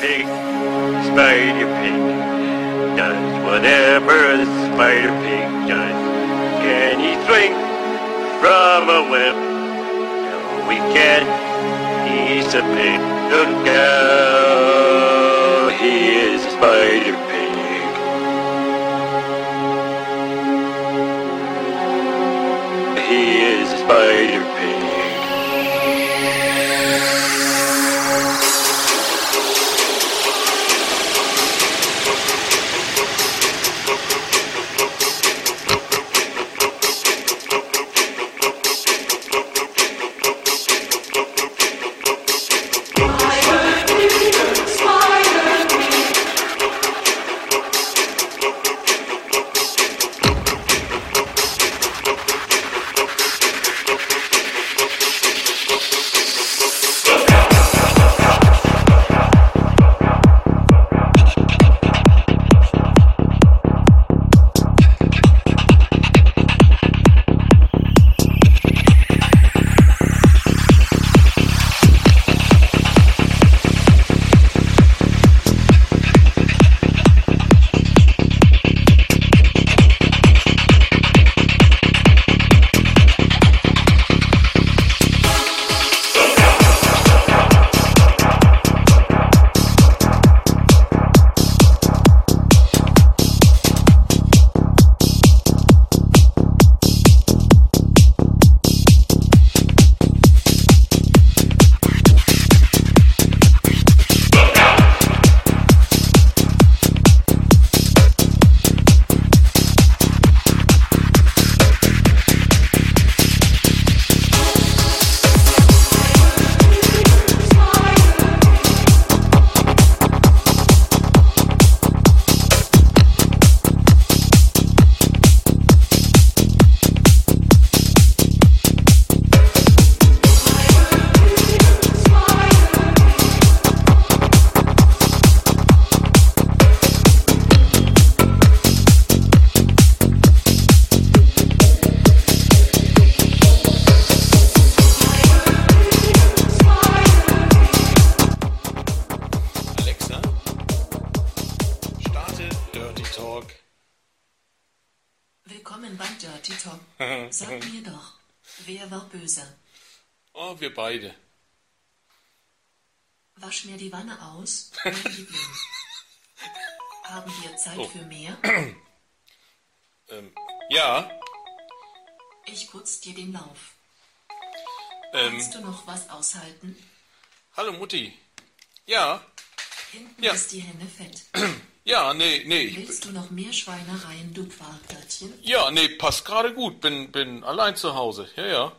pig, spider pig, does whatever the spider pig does. Can he swing from a web? No, we can't. He's a pig. Look out, he is a spider Oh, wir beide. Wasch mir die Wanne aus. Haben wir Zeit Oh. für mehr? Ähm, ja, Ich putz dir den Lauf. ähm, Kannst du noch was aushalten? hallo Mutti. Ja, Hinten Ja. ist die Henne fett. ja, nee, nee, Willst du noch mehr Schweinereien, du Quarkärtchen? ja, nee, passt gerade gut. Bin, bin allein zu Hause. Ja, ja.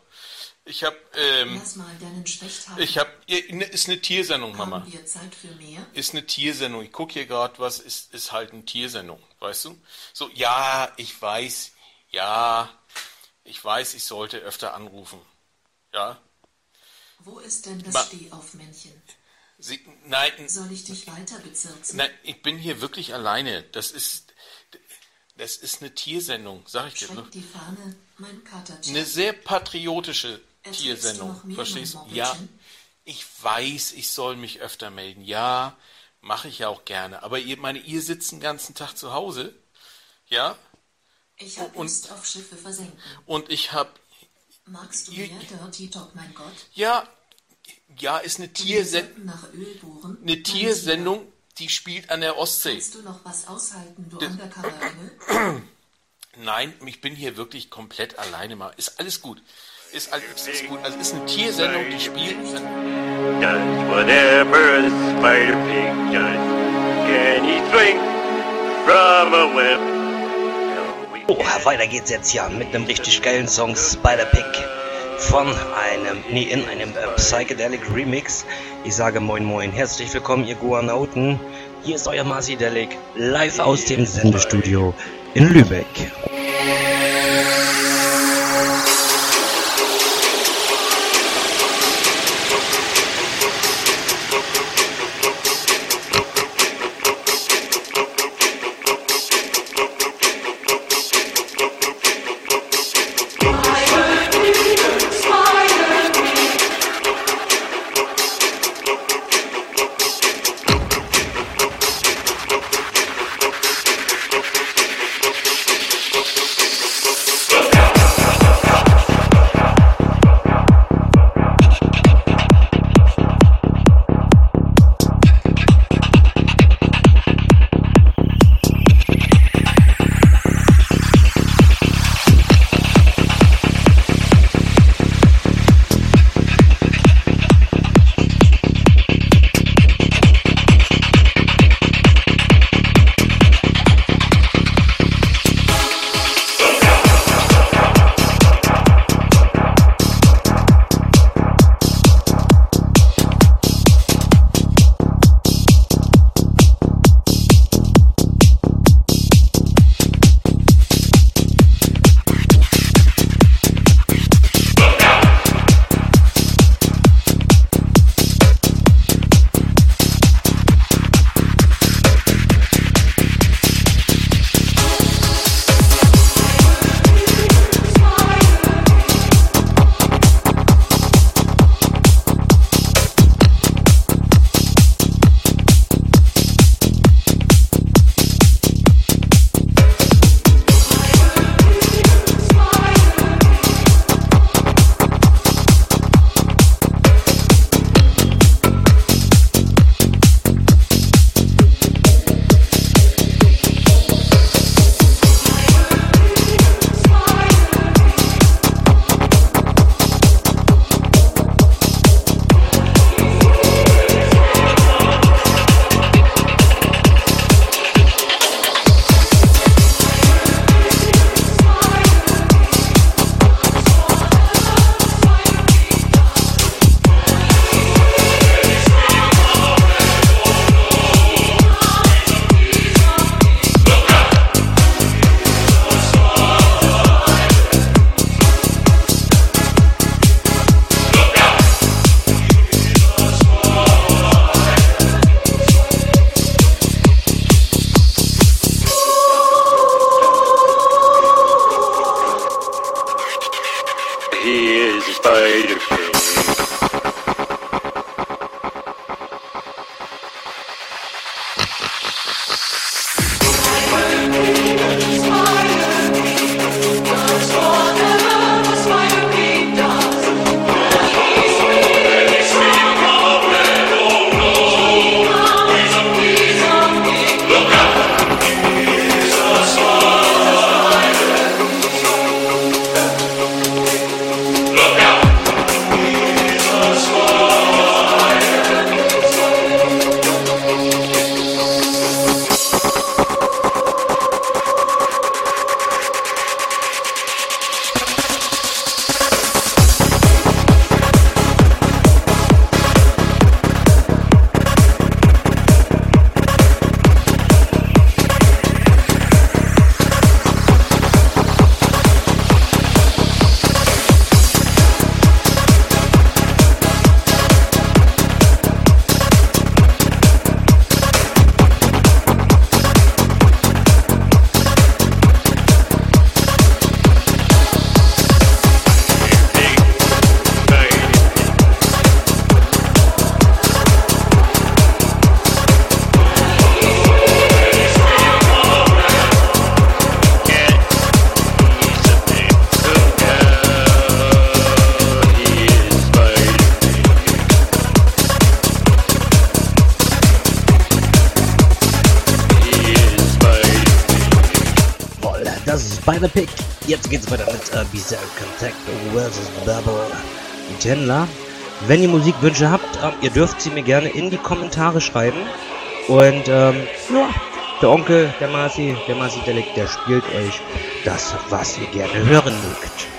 Ich hab, ähm, Lass mal deinen Specht haben. ich hab, ja, ist eine Tiersendung, Mama. Haben wir Zeit für mehr? Ist eine Tiersendung. Ich gucke hier gerade, was ist, ist halt eine Tiersendung, weißt du? So, ja, ich weiß, ja, ich weiß, ich sollte öfter anrufen. Ja, Wo ist denn das Ma- Stehaufmännchen? Sie, nein, Soll ich dich weiter bezirzen? nein, ich bin hier wirklich alleine. Das ist, das ist eine Tiersendung, sag ich dir. Schwenk die Fahne, mein. Eine sehr patriotische Tiersendung, verstehst du? Ja, ich weiß, ich soll mich öfter melden. Ja, mache ich ja auch gerne. Aber ihr, meine, ihr sitzt den ganzen Tag zu Hause, ja, Ich hab und- Lust auf Schiffe versenken. und ich habe, Magst du Ihr- mehr Dirty Talk, mein Gott? ja, ja, ist eine Tiersendung. eine Tiersendung, die spielt an der. Ostsee. Kannst du noch was aushalten, du Undercover-Engel? Nein, ich bin hier wirklich komplett alleine mal. Ist alles gut. Ist alles ist gut. Also ist eine Tiersendung, die spielt does whatever the spider pig does. Can he swing from a web? Oh, weiter geht's jetzt ja mit einem richtig geilen Song Spider Pig von einem, nee, in einem äh, Psychedelic Remix. Ich sage moin moin, herzlich willkommen ihr Guanauten. Hier ist euer Marcidelic live aus dem Sendestudio in Lübeck. The Pick. Jetzt geht's weiter mit uh, Bizarre Contact vs. Bubble Chandler. Wenn ihr Musikwünsche habt, uh, ihr dürft sie mir gerne in die Kommentare schreiben. Und ähm, ja, der Onkel, der Marci, der Marci Delic, der spielt euch das, was ihr gerne hören mögt.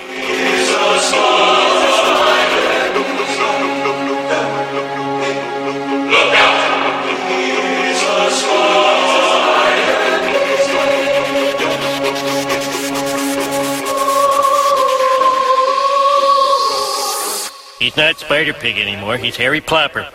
He's not Spider Pig anymore. He's Harry Plopper.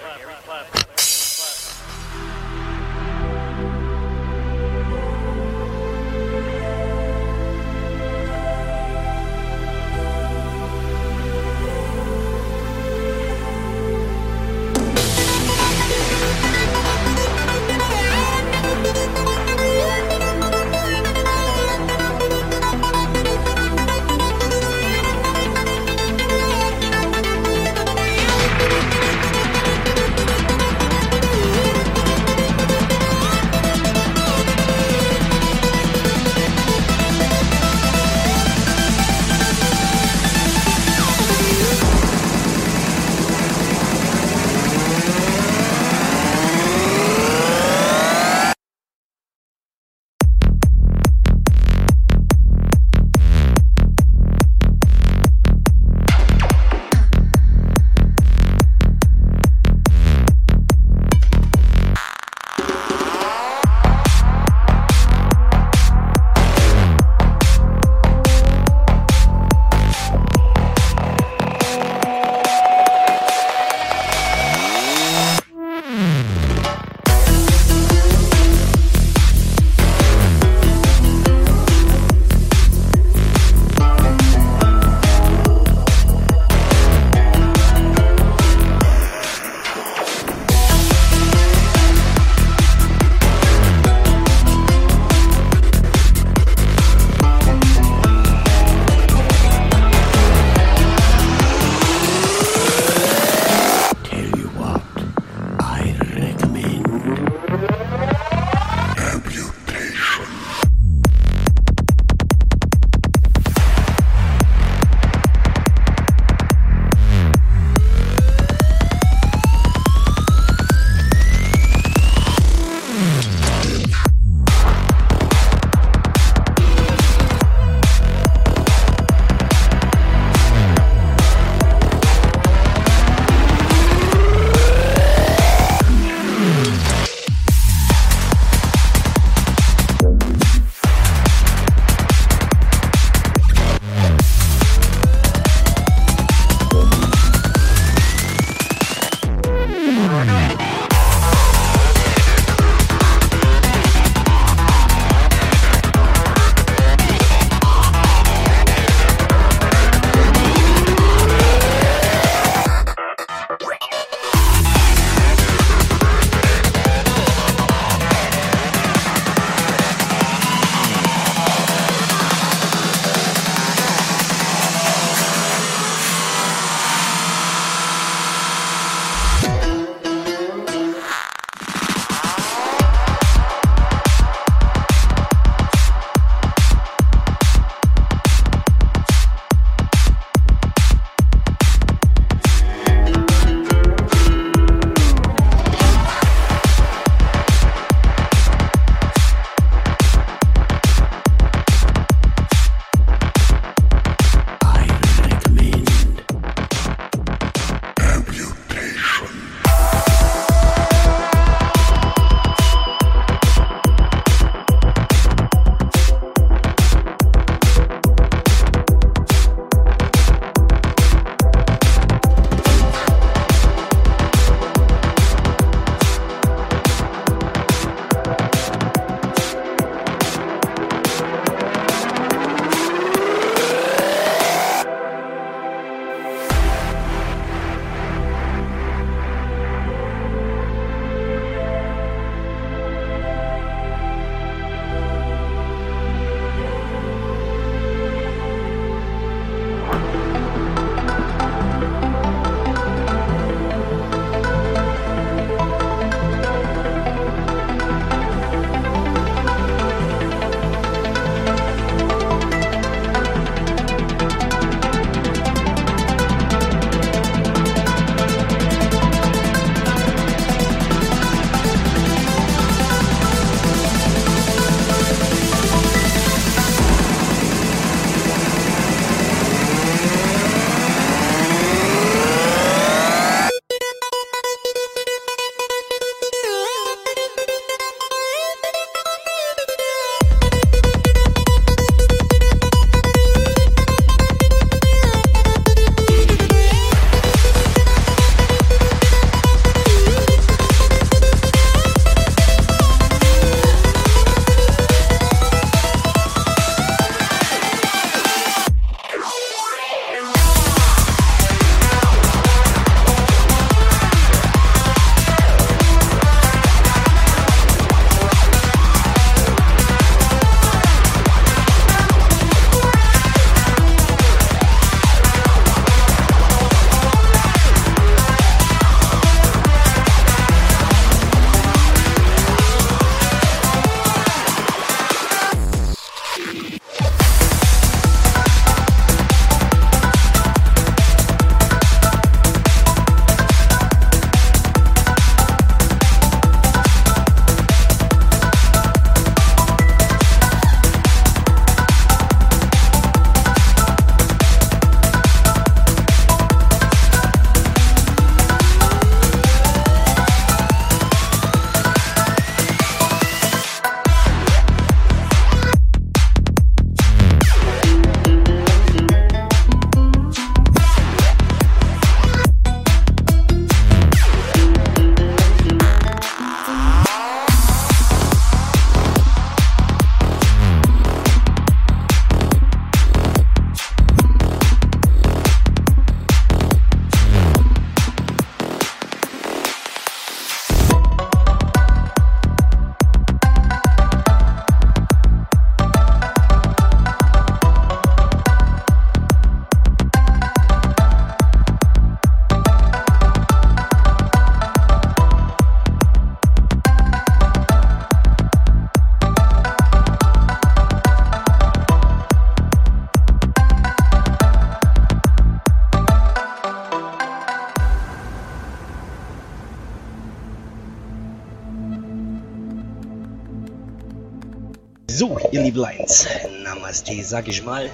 Ihr Liebleins, Namaste, sag ich mal.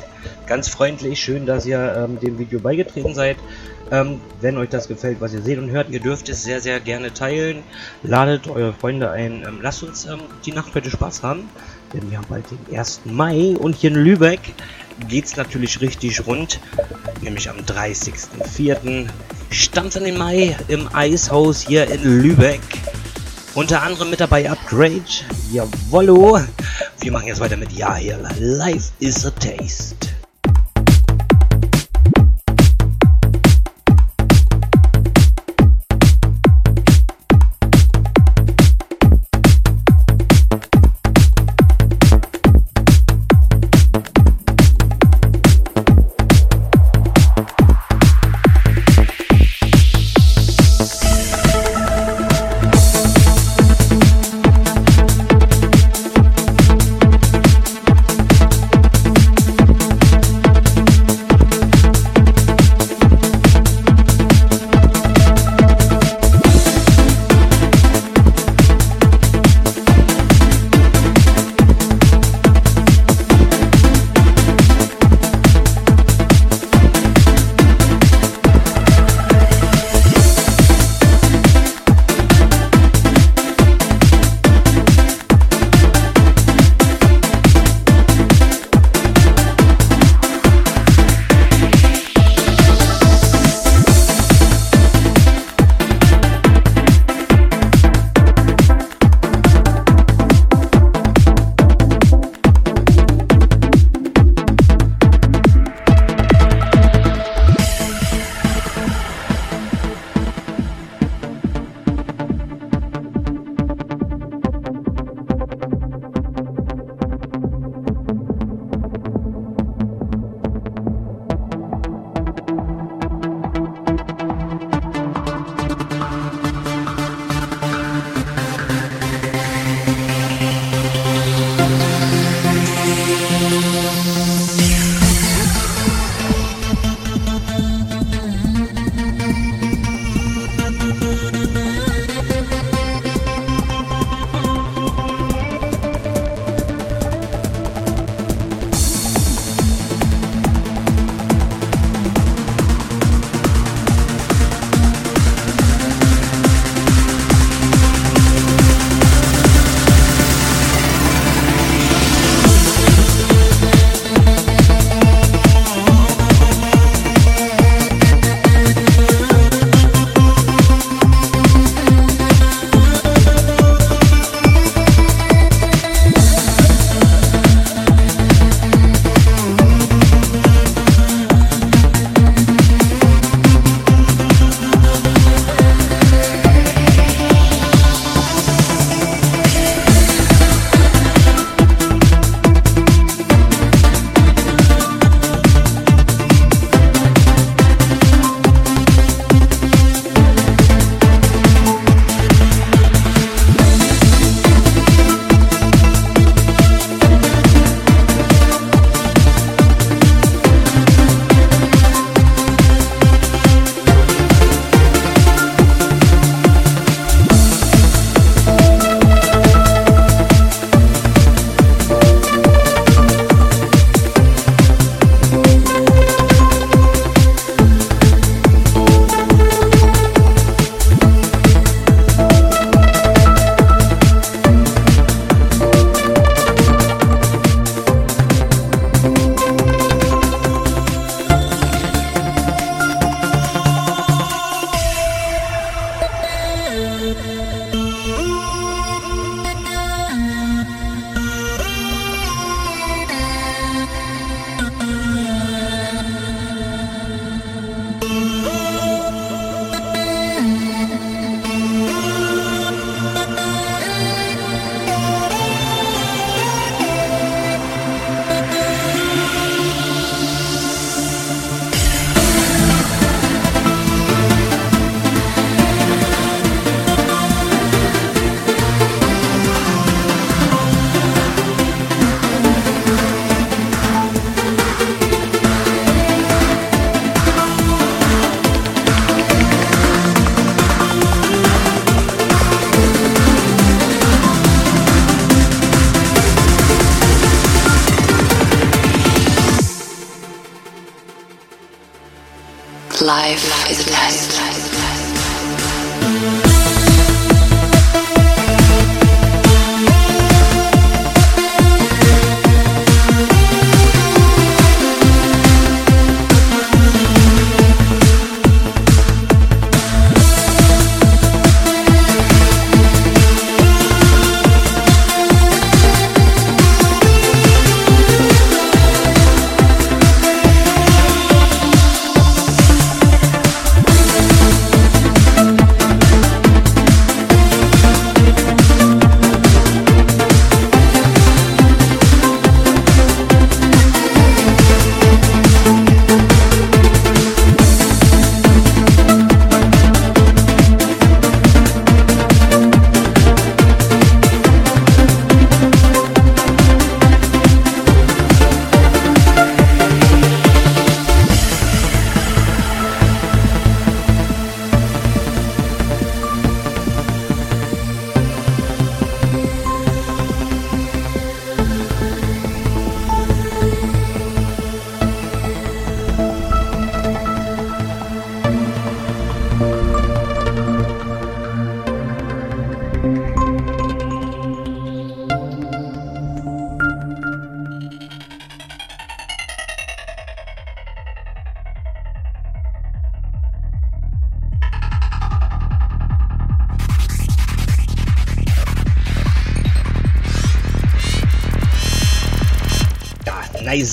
Ganz freundlich, schön, dass ihr ähm, dem Video beigetreten seid. Ähm, wenn euch das gefällt, was ihr seht und hört, ihr dürft es sehr, sehr gerne teilen. Ladet eure Freunde ein. Ähm, lasst uns ähm, die Nacht heute Spaß haben, denn wir haben bald den 1. Mai und hier in Lübeck geht es natürlich richtig rund, nämlich am 30.04. Stand an den Mai im Eishaus hier in Lübeck. Unter anderem mit dabei Upgrade, Jawollo. Wir machen jetzt weiter mit Ja hier. Life is a Taste.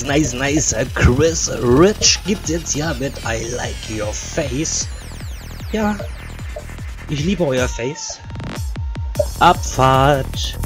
Nice, nice, nice. Chris Rich gibt's jetzt ja mit I Like Your Face. Ja, ich liebe euer Face. Abfahrt.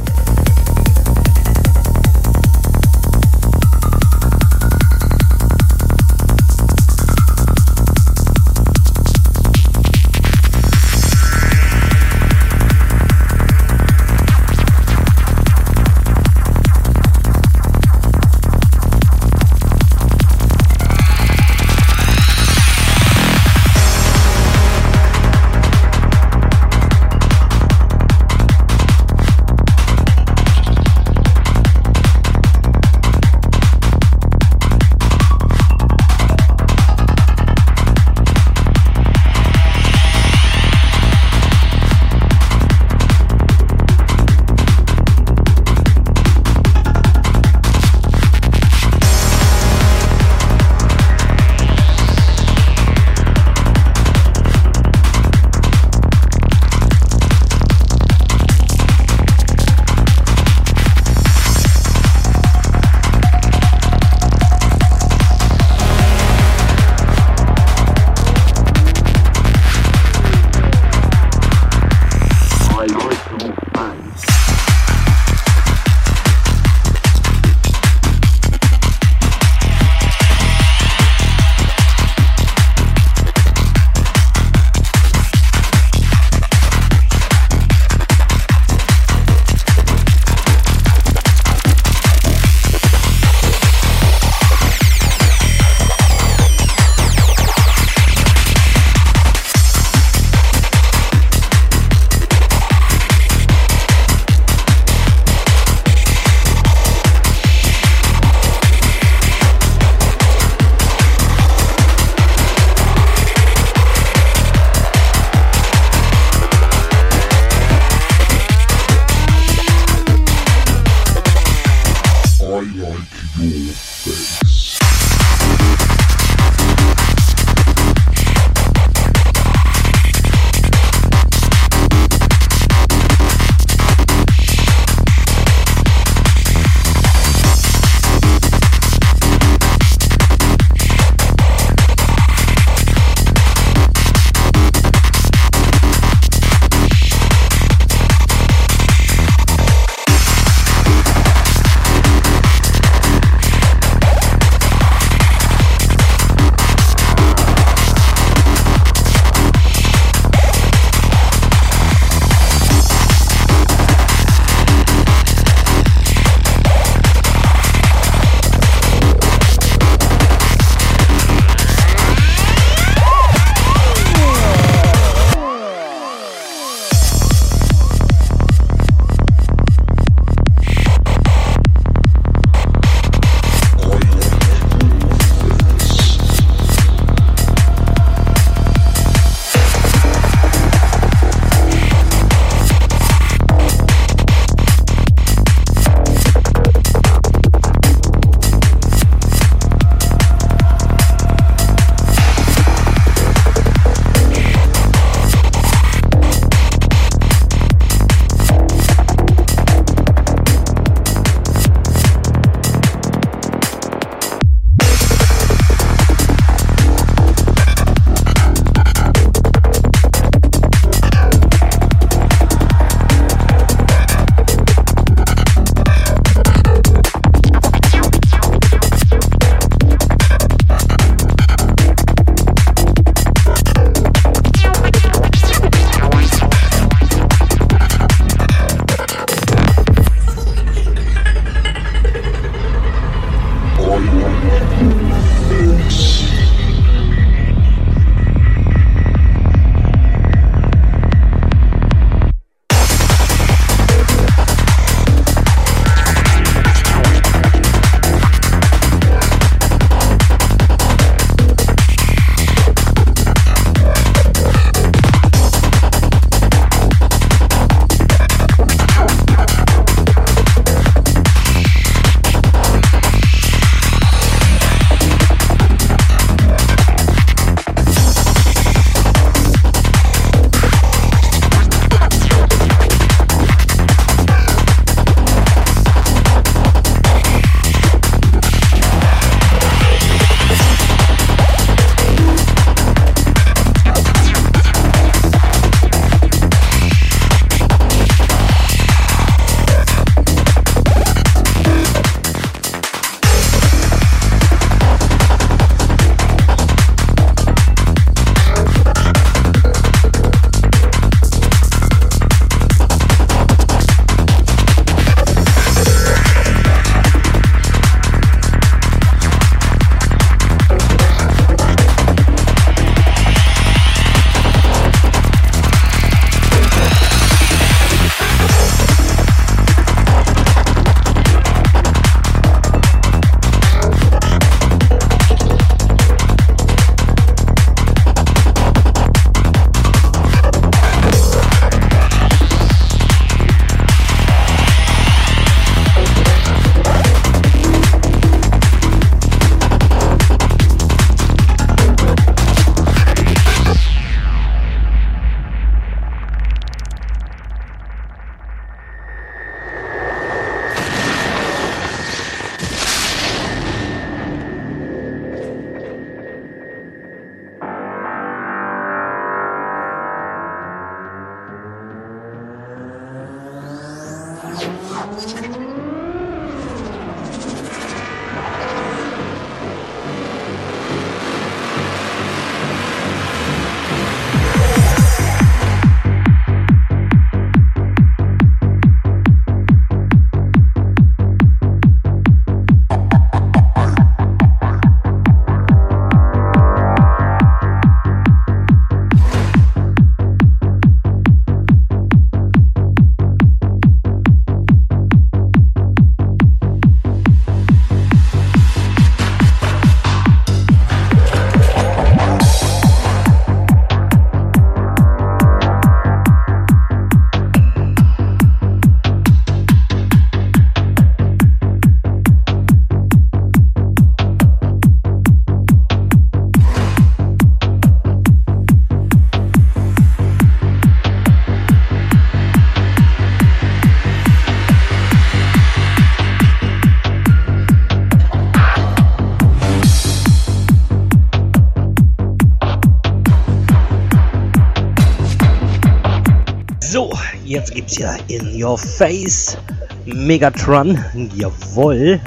Jetzt gibt's ja In Your Face Megatron. Jawoll.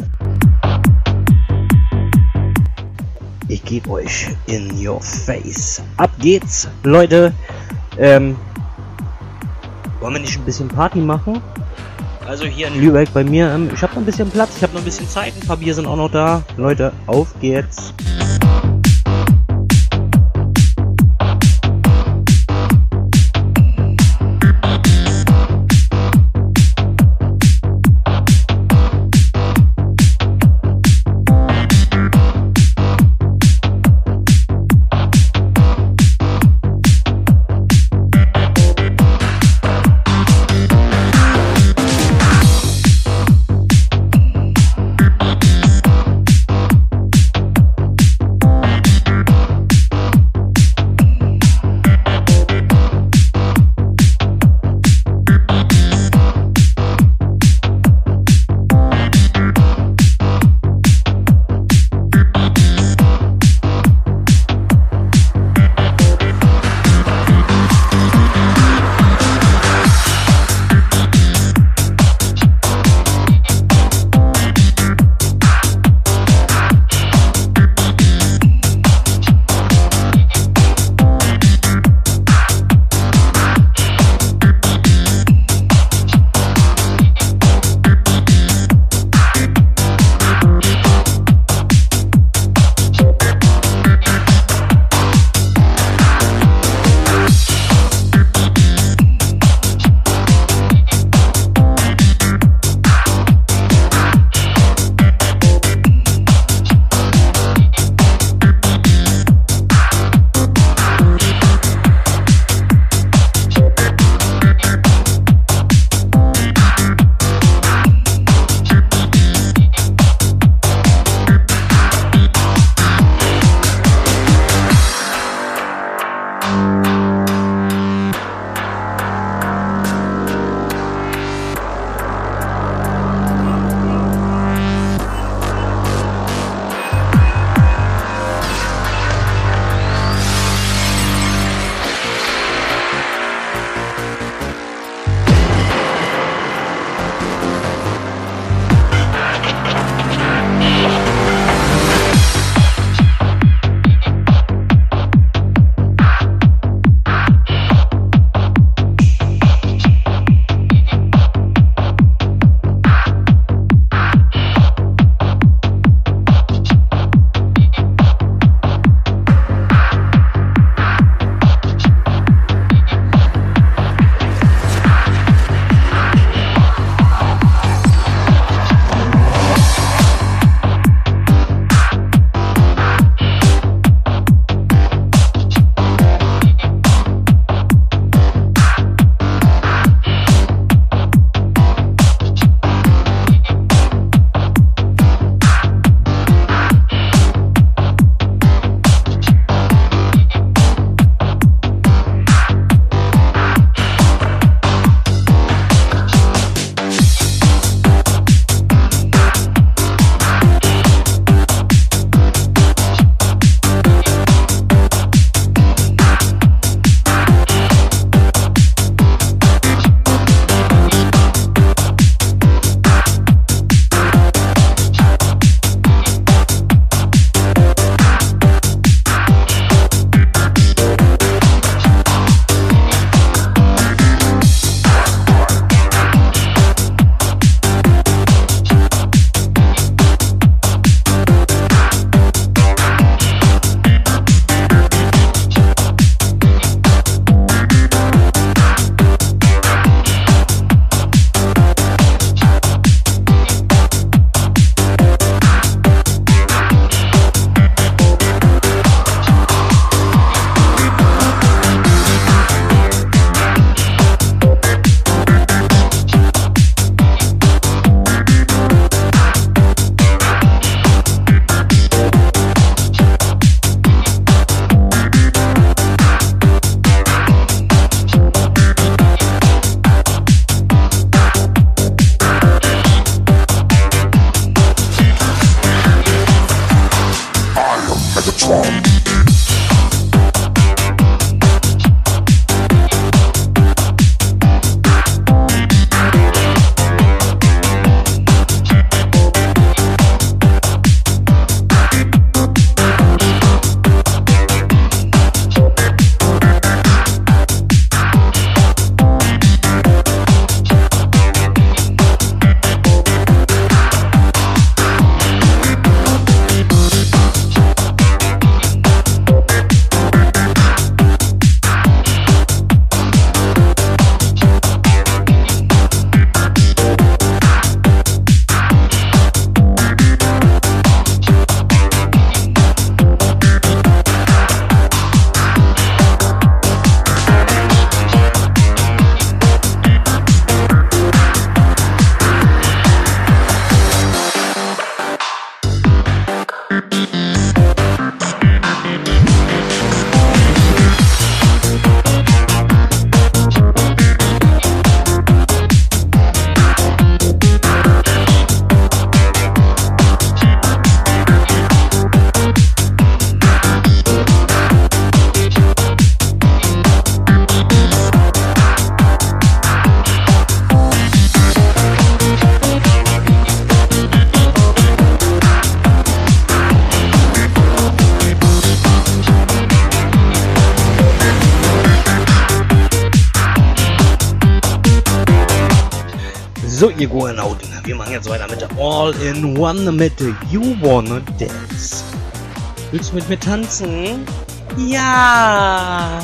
Ich gebe euch In Your Face. Ab geht's, Leute. Ähm, wollen wir nicht ein bisschen Party machen? Also hier in Lübeck bei mir. Ähm, ich habe noch ein bisschen Platz, ich habe noch ein bisschen Zeit. Ein paar Bier sind auch noch da. Leute, auf geht's. So, ihr Goanauten, wir machen jetzt weiter mit All in One mit You Wanna Dance. Willst du mit mir tanzen? Ja!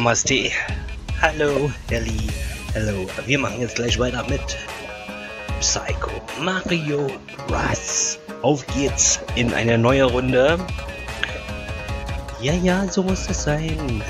Namaste. Hallo, Ellie. Hallo. Wir machen jetzt gleich weiter mit Psycho Mario Russ. Auf geht's in eine neue Runde. Ja, ja, so muss es sein.